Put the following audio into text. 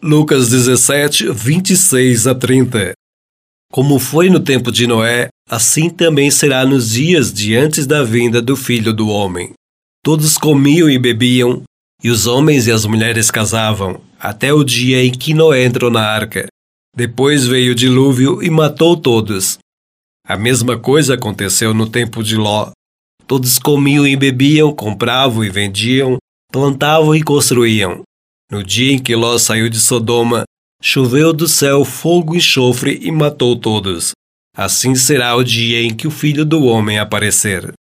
Lucas 17, 26 a 30 Como foi no tempo de Noé, assim também será nos dias de antes da vinda do Filho do Homem. Todos comiam e bebiam, e os homens e as mulheres casavam, até o dia em que Noé entrou na arca. Depois veio o dilúvio e matou todos. A mesma coisa aconteceu no tempo de Ló. Todos comiam e bebiam, compravam e vendiam, plantavam e construíam. No dia em que Ló saiu de Sodoma, choveu do céu fogo e enxofre e matou todos. Assim será o dia em que o Filho do Homem aparecer.